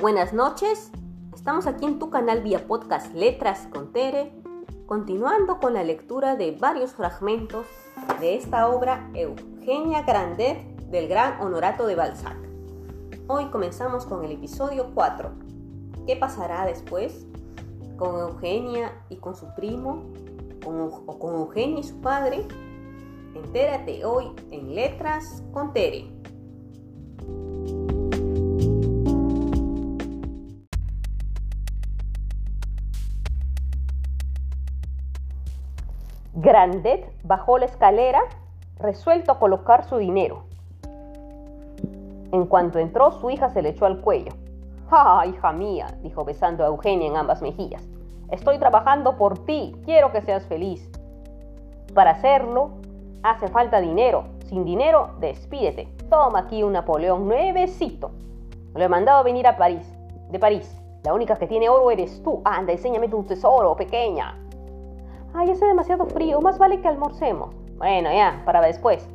Buenas noches, estamos aquí en tu canal vía podcast Letras con Tere, continuando con la lectura de varios fragmentos de esta obra Eugenia Grandet del Gran Honorato de Balzac. Hoy comenzamos con el episodio 4. ¿Qué pasará después con Eugenia y con su primo? ¿O con Eugenia y su padre? Entérate hoy en Letras con Tere. Grandet bajó la escalera, resuelto a colocar su dinero. En cuanto entró, su hija se le echó al cuello. ¡Ah, hija mía! dijo besando a Eugenia en ambas mejillas. Estoy trabajando por ti, quiero que seas feliz. Para hacerlo, hace falta dinero. Sin dinero, despídete. Toma aquí un Napoleón nuevecito. Lo he mandado a venir a París, de París. La única que tiene oro eres tú. Anda, enséñame tu tesoro, pequeña. Ay, hace demasiado frío, más vale que almorcemos. Bueno, ya, para después.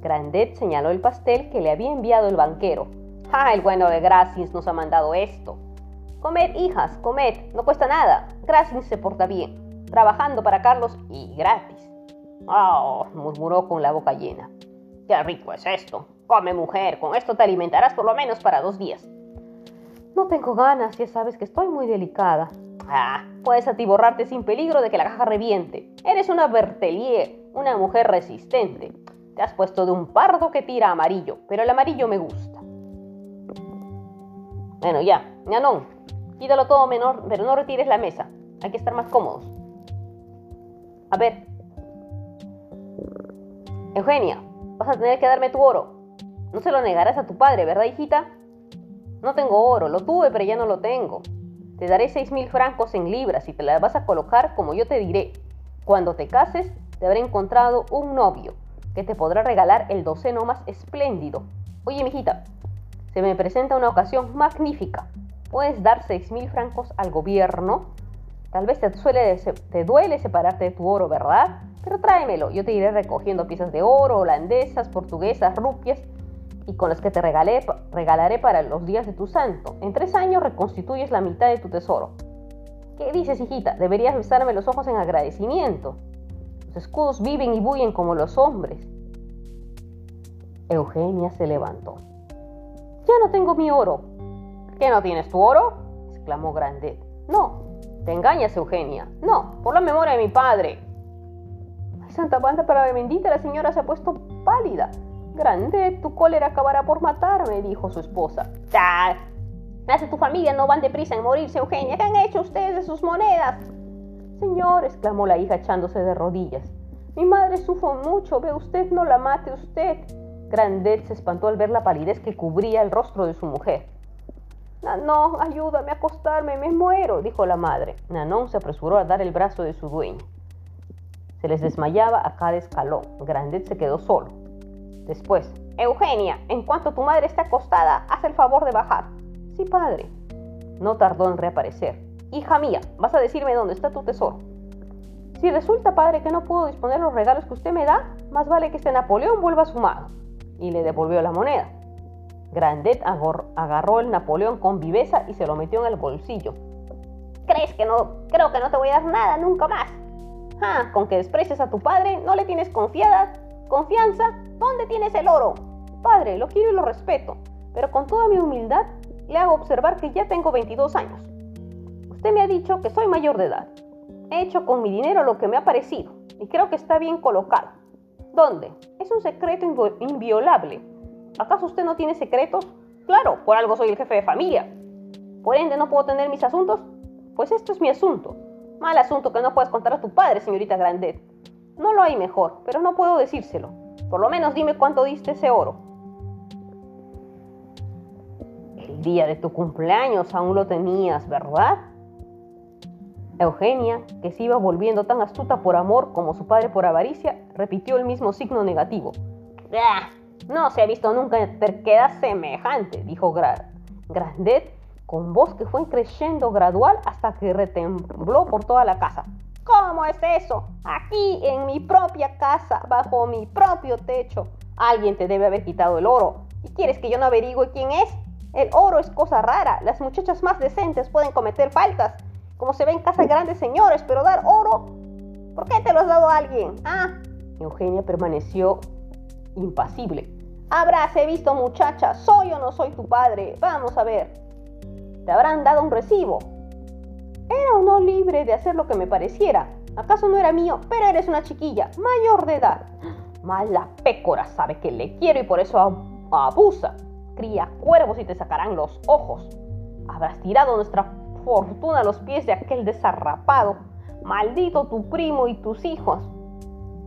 Grandet señaló el pastel que le había enviado el banquero. Ah, el bueno de Gracis nos ha mandado esto. Comed, hijas, comed, no cuesta nada. Gracis se porta bien, trabajando para Carlos y gratis. Oh, murmuró con la boca llena. Qué rico es esto. Come, mujer, con esto te alimentarás por lo menos para dos días. No tengo ganas, ya sabes que estoy muy delicada. Ah, puedes atiborrarte sin peligro de que la caja reviente. Eres una Bertelier, una mujer resistente. Te has puesto de un pardo que tira amarillo, pero el amarillo me gusta. Bueno, ya, ya no. Quítalo todo menor, pero no retires la mesa. Hay que estar más cómodos. A ver. Eugenia, vas a tener que darme tu oro. No se lo negarás a tu padre, ¿verdad, hijita? No tengo oro, lo tuve, pero ya no lo tengo. Te daré seis mil francos en libras y te las vas a colocar como yo te diré. Cuando te cases, te habré encontrado un novio que te podrá regalar el doceno más espléndido. Oye, mijita, se me presenta una ocasión magnífica. Puedes dar seis mil francos al gobierno. Tal vez te, te duele separarte de tu oro, ¿verdad? Pero tráemelo, yo te iré recogiendo piezas de oro, holandesas, portuguesas, rupias y con las que te regalaré para los días de tu santo. En tres años reconstituyes la mitad de tu tesoro. ¿Qué dices, hijita? Deberías besarme los ojos en agradecimiento. Los escudos viven y bullen como los hombres. Eugenia se levantó. Ya no tengo mi oro. ¿Qué no tienes tu oro? exclamó Grandet. No, te engañas, Eugenia. No, por la memoria de mi padre. Ay, Santa Banda para la bendita, la señora se ha puesto pálida. Grande, tu cólera acabará por matarme, dijo su esposa. ¡Ah! Tu familia no van deprisa en morirse, Eugenia. ¿Qué han hecho ustedes de sus monedas? Señor, exclamó la hija echándose de rodillas. Mi madre sufre mucho, ve usted, no la mate usted. Grandet se espantó al ver la palidez que cubría el rostro de su mujer. Nanon, ayúdame a acostarme, me muero, dijo la madre. Nanon se apresuró a dar el brazo de su dueño. Se les desmayaba a cada escalón. Grandet se quedó solo. Después, Eugenia, en cuanto tu madre esté acostada, haz el favor de bajar. Sí, padre. No tardó en reaparecer. Hija mía, vas a decirme dónde está tu tesoro. Si resulta, padre, que no puedo disponer los regalos que usted me da, más vale que este Napoleón vuelva a su mano. Y le devolvió la moneda. Grandet agarró el Napoleón con viveza y se lo metió en el bolsillo. ¿Crees que no? Creo que no te voy a dar nada nunca más. Ah, con que desprecies a tu padre, no le tienes confiada ¿Confianza? ¿Dónde tienes el oro? Padre, lo quiero y lo respeto, pero con toda mi humildad le hago observar que ya tengo 22 años. Usted me ha dicho que soy mayor de edad. He hecho con mi dinero lo que me ha parecido y creo que está bien colocado. ¿Dónde? Es un secreto inviolable. ¿Acaso usted no tiene secretos? Claro, por algo soy el jefe de familia. Por ende, ¿no puedo tener mis asuntos? Pues esto es mi asunto. Mal asunto que no puedes contar a tu padre, señorita Grandet. No lo hay mejor, pero no puedo decírselo. Por lo menos dime cuánto diste ese oro. El día de tu cumpleaños aún lo tenías, ¿verdad? Eugenia, que se iba volviendo tan astuta por amor como su padre por avaricia, repitió el mismo signo negativo. ¡Ah! No se ha visto nunca terquedad semejante, dijo Grandet con voz que fue creciendo gradual hasta que retembló por toda la casa. ¿Cómo es eso? Aquí, en mi propia casa, bajo mi propio techo. Alguien te debe haber quitado el oro. ¿Y quieres que yo no averigüe quién es? El oro es cosa rara. Las muchachas más decentes pueden cometer faltas, como se ve en casa de grandes señores, pero dar oro, ¿por qué te lo has dado a alguien? Ah, Eugenia permaneció impasible. Habrás visto muchacha, soy o no soy tu padre. Vamos a ver. Te habrán dado un recibo. Era o no libre de hacer lo que me pareciera. ¿Acaso no era mío? Pero eres una chiquilla, mayor de edad. Mala pécora sabe que le quiero y por eso abusa. Cría cuervos y te sacarán los ojos. Habrás tirado nuestra fortuna a los pies de aquel desarrapado. Maldito tu primo y tus hijos.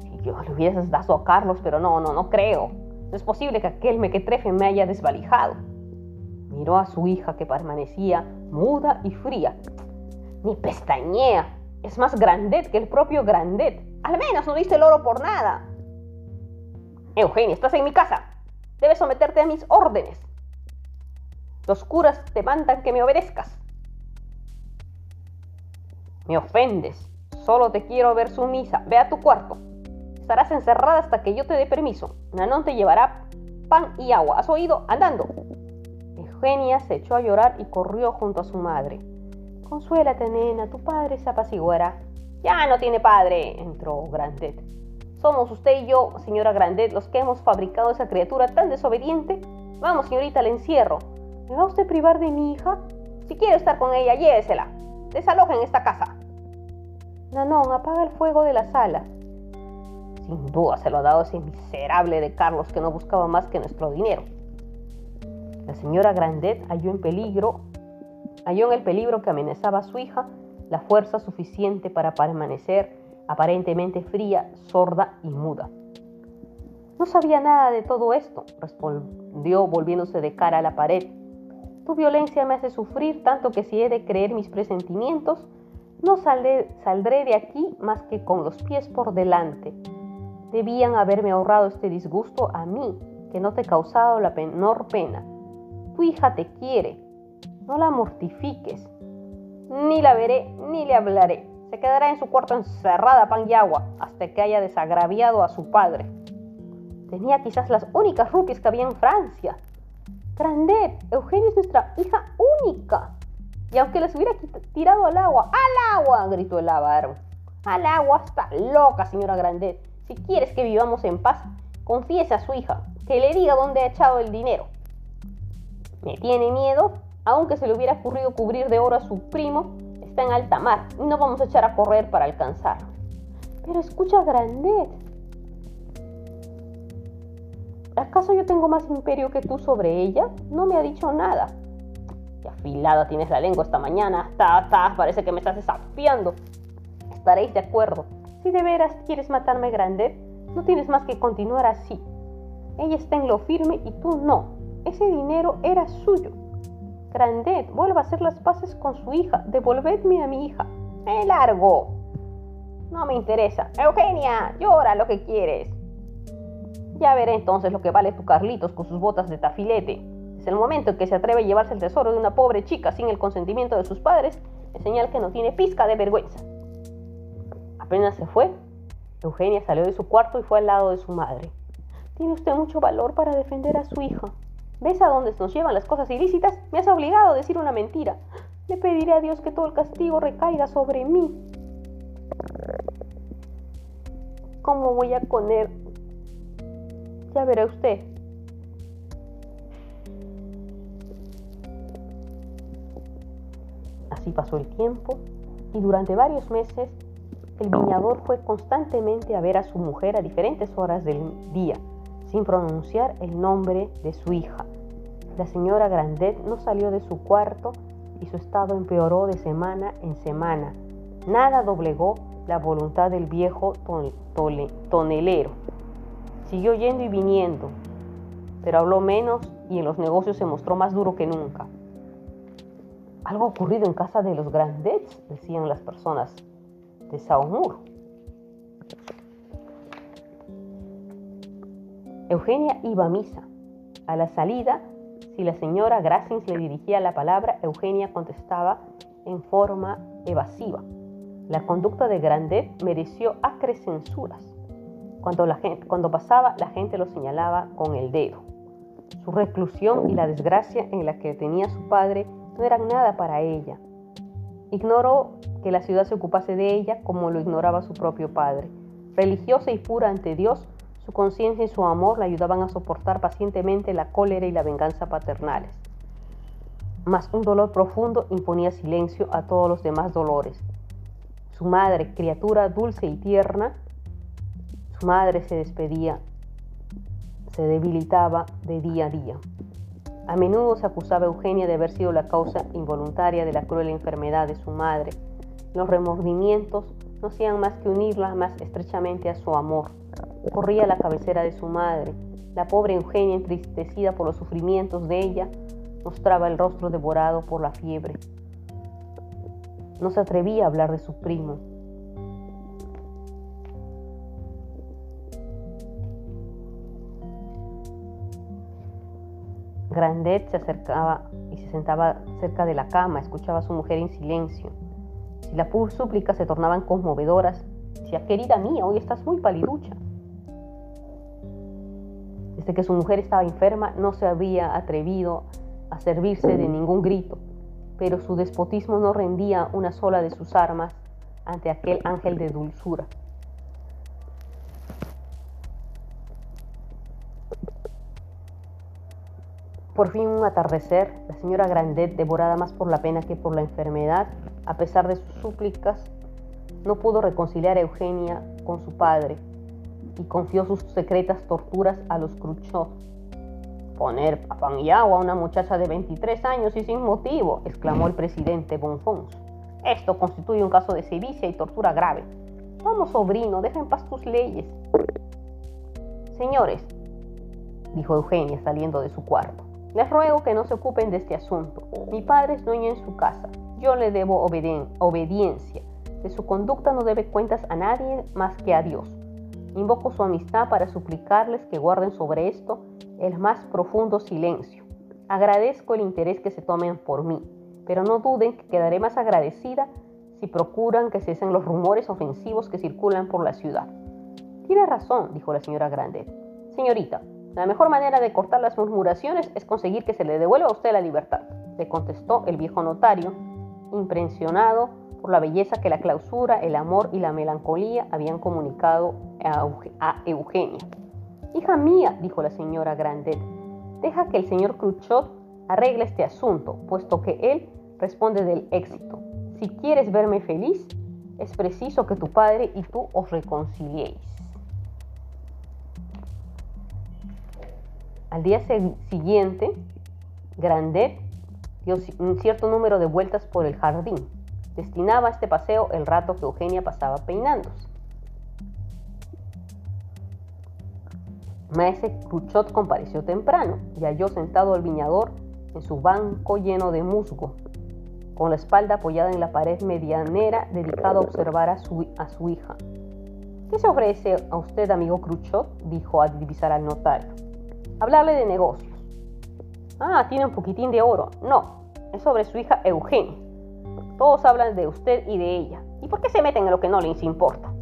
Si yo le hubieses dado a Carlos, pero no, no, no creo. No es posible que aquel mequetrefe me haya desvalijado. Miró a su hija que permanecía muda y fría. Ni pestañea. Es más grandet que el propio grandet. Al menos no diste el oro por nada. Eugenia, estás en mi casa. Debes someterte a mis órdenes. Los curas te mandan que me obedezcas. Me ofendes. Solo te quiero ver sumisa. Ve a tu cuarto. Estarás encerrada hasta que yo te dé permiso. Nanón te llevará pan y agua. ¿Has oído? Andando. Eugenia se echó a llorar y corrió junto a su madre. Consuélate, nena, tu padre se apaciguará. Ya no tiene padre, entró Grandet. Somos usted y yo, señora Grandet, los que hemos fabricado esa criatura tan desobediente. Vamos, señorita, al encierro. ¿Me va usted a privar de mi hija? Si quiere estar con ella, llévesela. Desaloja en esta casa. Nanón, apaga el fuego de la sala. Sin duda se lo ha dado ese miserable de Carlos que no buscaba más que nuestro dinero. La señora Grandet halló en peligro, halló en el peligro que amenazaba a su hija la fuerza suficiente para permanecer aparentemente fría, sorda y muda. No sabía nada de todo esto, respondió volviéndose de cara a la pared. Tu violencia me hace sufrir tanto que si he de creer mis presentimientos, no saldré, de aquí más que con los pies por delante. Debían haberme ahorrado este disgusto a mí, que no te he causado la menor pena. Tu hija te quiere, no la mortifiques. Ni la veré ni le hablaré se quedará en su cuarto encerrada pan y agua hasta que haya desagraviado a su padre. Tenía quizás las únicas rupias que había en Francia. Grandet, Eugenia es nuestra hija única. Y aunque las hubiera tirado al agua, ¡al agua! gritó el avaro. ¡Al agua! Está loca, señora Grandet. Si quieres que vivamos en paz, confiese a su hija, que le diga dónde ha echado el dinero. Me tiene miedo, aunque se le hubiera ocurrido cubrir de oro a su primo, está en alta mar y no vamos a echar a correr para alcanzarlo. Pero escucha, Grandet. ¿Acaso yo tengo más imperio que tú sobre ella? No me ha dicho nada. Qué afilada tienes la lengua esta mañana. Ta, ta, parece que me estás desafiando. Estaréis de acuerdo. Si de veras quieres matarme, Grandet, no tienes más que continuar así. Ella está en lo firme y tú no. Ese dinero era suyo. Grandet, vuelva a hacer las paces con su hija. Devolvedme a mi hija. Me largo. No me interesa. Eugenia, llora lo que quieres. Ya veré entonces lo que vale tu Carlitos con sus botas de tafilete. Es el momento en que se atreve a llevarse el tesoro de una pobre chica sin el consentimiento de sus padres, es señal que no tiene pizca de vergüenza. Apenas se fue, Eugenia salió de su cuarto y fue al lado de su madre. Tiene usted mucho valor para defender a su hija. ¿Ves a dónde nos llevan las cosas ilícitas? Me has obligado a decir una mentira. Le pediré a Dios que todo el castigo recaiga sobre mí. ¿Cómo voy a poner? Ya verá usted. Así pasó el tiempo y durante varios meses el viñador fue constantemente a ver a su mujer a diferentes horas del día sin pronunciar el nombre de su hija. La señora Grandet no salió de su cuarto y su estado empeoró de semana en semana. Nada doblegó la voluntad del viejo tonelero. Siguió yendo y viniendo, pero habló menos y en los negocios se mostró más duro que nunca. Algo ocurrido en casa de los Grandets, decían las personas de Saumur. Eugenia iba a misa. A la salida, si la señora Grassins le dirigía la palabra, Eugenia contestaba en forma evasiva. La conducta de Grandet mereció acres censuras. Cuando, pasaba, la gente lo señalaba con el dedo. Su reclusión y la desgracia en la que tenía su padre no eran nada para ella. Ignoró que la ciudad se ocupase de ella como lo ignoraba su propio padre. Religiosa y pura ante Dios, su conciencia y su amor la ayudaban a soportar pacientemente la cólera y la venganza paternales. Mas un dolor profundo imponía silencio a todos los demás dolores. Su madre, criatura dulce y tierna, su madre se despedía, se debilitaba de día a día. A menudo se acusaba Eugenia de haber sido la causa involuntaria de la cruel enfermedad de su madre. Los remordimientos no hacían más que unirla más estrechamente a su amor. Corría a la cabecera de su madre. La pobre Eugenia, entristecida por los sufrimientos de ella, mostraba el rostro devorado por la fiebre. No se atrevía a hablar de su primo. Grandet se acercaba y se sentaba cerca de la cama, escuchaba a su mujer en silencio. Si las súplicas se tornaban conmovedoras, decía, querida mía, hoy estás muy paliducha. Desde que su mujer estaba enferma, no se había atrevido a servirse de ningún grito, pero su despotismo no rendía una sola de sus armas ante aquel ángel de dulzura. Por fin un atardecer, la señora Grandet, devorada más por la pena que por la enfermedad, a pesar de sus súplicas, no pudo reconciliar a Eugenia con su padre y confió sus secretas torturas a los Cruchot. Poner y agua a una muchacha de 23 años y sin motivo, exclamó el presidente Bonfons. Esto constituye un caso de sevicia y tortura grave. Vamos, sobrino, deja en paz tus leyes. Señores, dijo Eugenia saliendo de su cuarto, les ruego que no se ocupen de este asunto. Mi padre es dueño en su casa. Yo le debo obediencia. De su conducta no debe cuentas a nadie más que a Dios. Invoco su amistad para suplicarles que guarden sobre esto el más profundo silencio. Agradezco el interés que se tomen por mí, pero no duden que quedaré más agradecida si procuran que cesen los rumores ofensivos que circulan por la ciudad. Tiene razón, dijo la señora Grande. Señorita, la mejor manera de cortar las murmuraciones es conseguir que se le devuelva a usted la libertad, le contestó el viejo notario, impresionado por la belleza que la clausura, el amor y la melancolía habían comunicado a Eugenia. Hija mía, dijo la señora Grandet, deja que el señor Cruchot arregle este asunto, puesto que él responde del éxito. Si quieres verme feliz, es preciso que tu padre y tú os reconciliéis. Al día siguiente, Grandet dio un cierto número de vueltas por el jardín. Destinaba a este paseo el rato que Eugenia pasaba peinándose. Maese Cruchot compareció temprano y halló sentado al viñador en su banco lleno de musgo, con la espalda apoyada en la pared medianera, dedicado a observar a su, a su hija. ¿Qué se ofrece a usted, amigo Cruchot? dijo a divisar al notario hablarle de negocios. Ah, tiene un poquitín de oro. No, es sobre su hija Eugenia. Todos hablan de usted y de ella. ¿Y por qué se meten en lo que no les importa?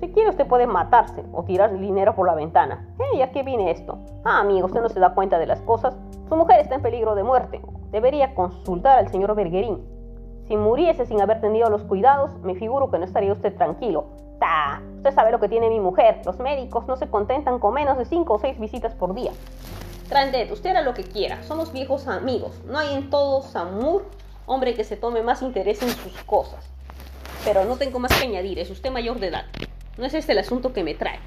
Si quiere usted puede matarse o tirar dinero por la ventana. ¿Eh? ¿A qué viene esto? Ah, amigo, usted no se da cuenta de las cosas. Su mujer está en peligro de muerte. Debería consultar al señor Berguerín. Si muriese sin haber tenido los cuidados, me figuro que no estaría usted tranquilo. ¡Ta! Usted sabe lo que tiene mi mujer. Los médicos no se contentan con menos de 5 o 6 visitas por día. Grandet, usted hará lo que quiera. Somos viejos amigos. No hay en todo Samur hombre que se tome más interés en sus cosas. Pero no tengo más que añadir. Es usted mayor de edad. No es este el asunto que me trae.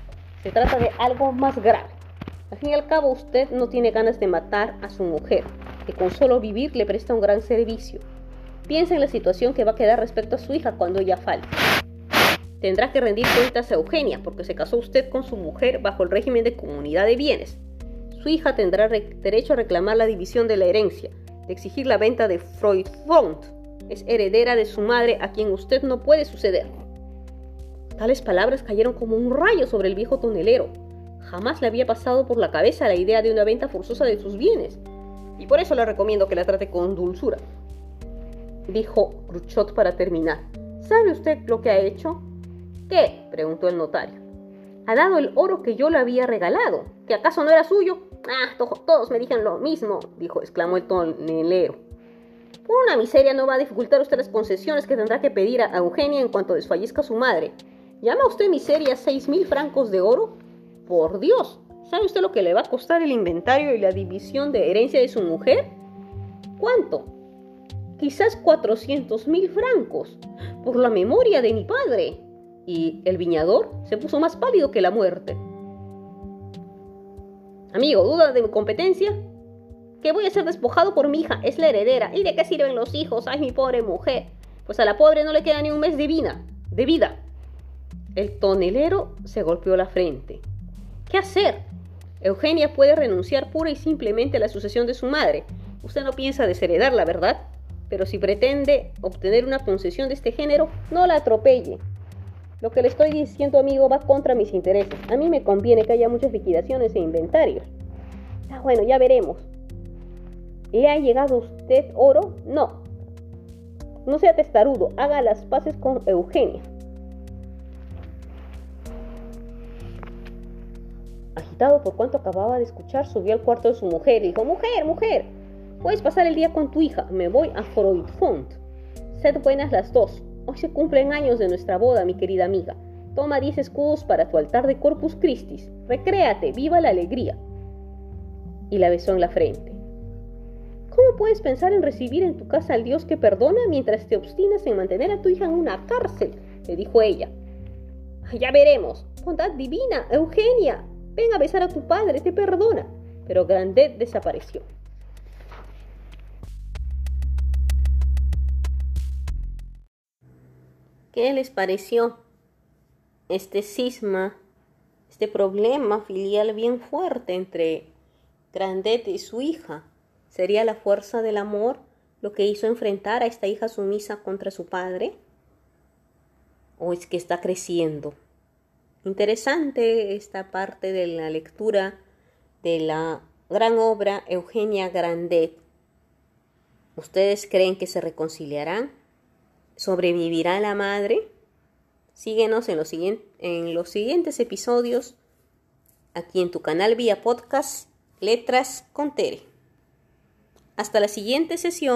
Se trata de algo más grave. Al fin y al cabo, usted no tiene ganas de matar a su mujer, que con solo vivir le presta un gran servicio. Piensa en la situación que va a quedar respecto a su hija cuando ella falte. Tendrá que rendir cuentas a Eugenia porque se casó usted con su mujer bajo el régimen de comunidad de bienes. Su hija tendrá derecho a reclamar la división de la herencia, exigir la venta de Freudfond. Es heredera de su madre a quien usted no puede suceder. Tales palabras cayeron como un rayo sobre el viejo tonelero. Jamás le había pasado por la cabeza la idea de una venta forzosa de sus bienes. Y por eso le recomiendo que la trate con dulzura. Dijo Cruchot para terminar. ¿Sabe usted lo que ha hecho? ¿Qué? preguntó el notario. ha dado el oro que yo le había regalado. ¿Que acaso no era suyo? Ah, todos me dijeron lo mismo, dijo, exclamó el tonelero. Por una miseria no va a dificultar usted las concesiones que tendrá que pedir a Eugenia en cuanto desfallezca su madre. ¿Llama usted miseria seis mil francos de oro? Por Dios, ¿sabe usted lo que le va a costar el inventario y la división de herencia de su mujer? ¿Cuánto? Quizás cuatrocientos mil francos, por la memoria de mi padre. Y el viñador se puso más pálido que la muerte. Amigo, ¿duda de mi competencia? Que voy a ser despojado por mi hija, es la heredera. ¿Y de qué sirven los hijos? Ay, mi pobre mujer. Pues a la pobre no le queda ni un mes de vida. De vida. El tonelero se golpeó la frente. ¿Qué hacer? Eugenia puede renunciar pura y simplemente a la sucesión de su madre. Usted no piensa desheredarla, ¿verdad? Pero si pretende obtener una concesión de este género, no la atropelle. Lo que le estoy diciendo, amigo, va contra mis intereses. A mí me conviene que haya muchas liquidaciones e inventarios. Ah, bueno, ya veremos. ¿Le ha llegado usted oro? No. No sea testarudo, haga las paces con Eugenia. Agitado por cuanto acababa de escuchar, subió al cuarto de su mujer y dijo, Mujer, mujer, puedes pasar el día con tu hija, me voy a Freudfont. Sed buenas las dos, Hoy se cumplen años de nuestra boda, mi querida amiga. Toma diez escudos para tu altar de Corpus Christi. Recréate, viva la alegría. Y la besó en la frente. ¿Cómo puedes pensar en recibir en tu casa al Dios que perdona mientras te obstinas en mantener a tu hija en una cárcel? le dijo ella. Ya veremos. Bondad divina, Eugenia. Ven a besar a tu padre, te perdona. Pero Grandet desapareció. ¿Qué les pareció este cisma, este problema filial bien fuerte entre Grandet y su hija? ¿Sería la fuerza del amor lo que hizo enfrentar a esta hija sumisa contra su padre? ¿O es que está creciendo? Interesante esta parte de la lectura de la gran obra Eugenia Grandet. ¿Ustedes creen que se reconciliarán? ¿Sobrevivirá la madre? Síguenos en los, en los siguientes episodios aquí en tu canal vía podcast Letras con Tere. Hasta la siguiente sesión.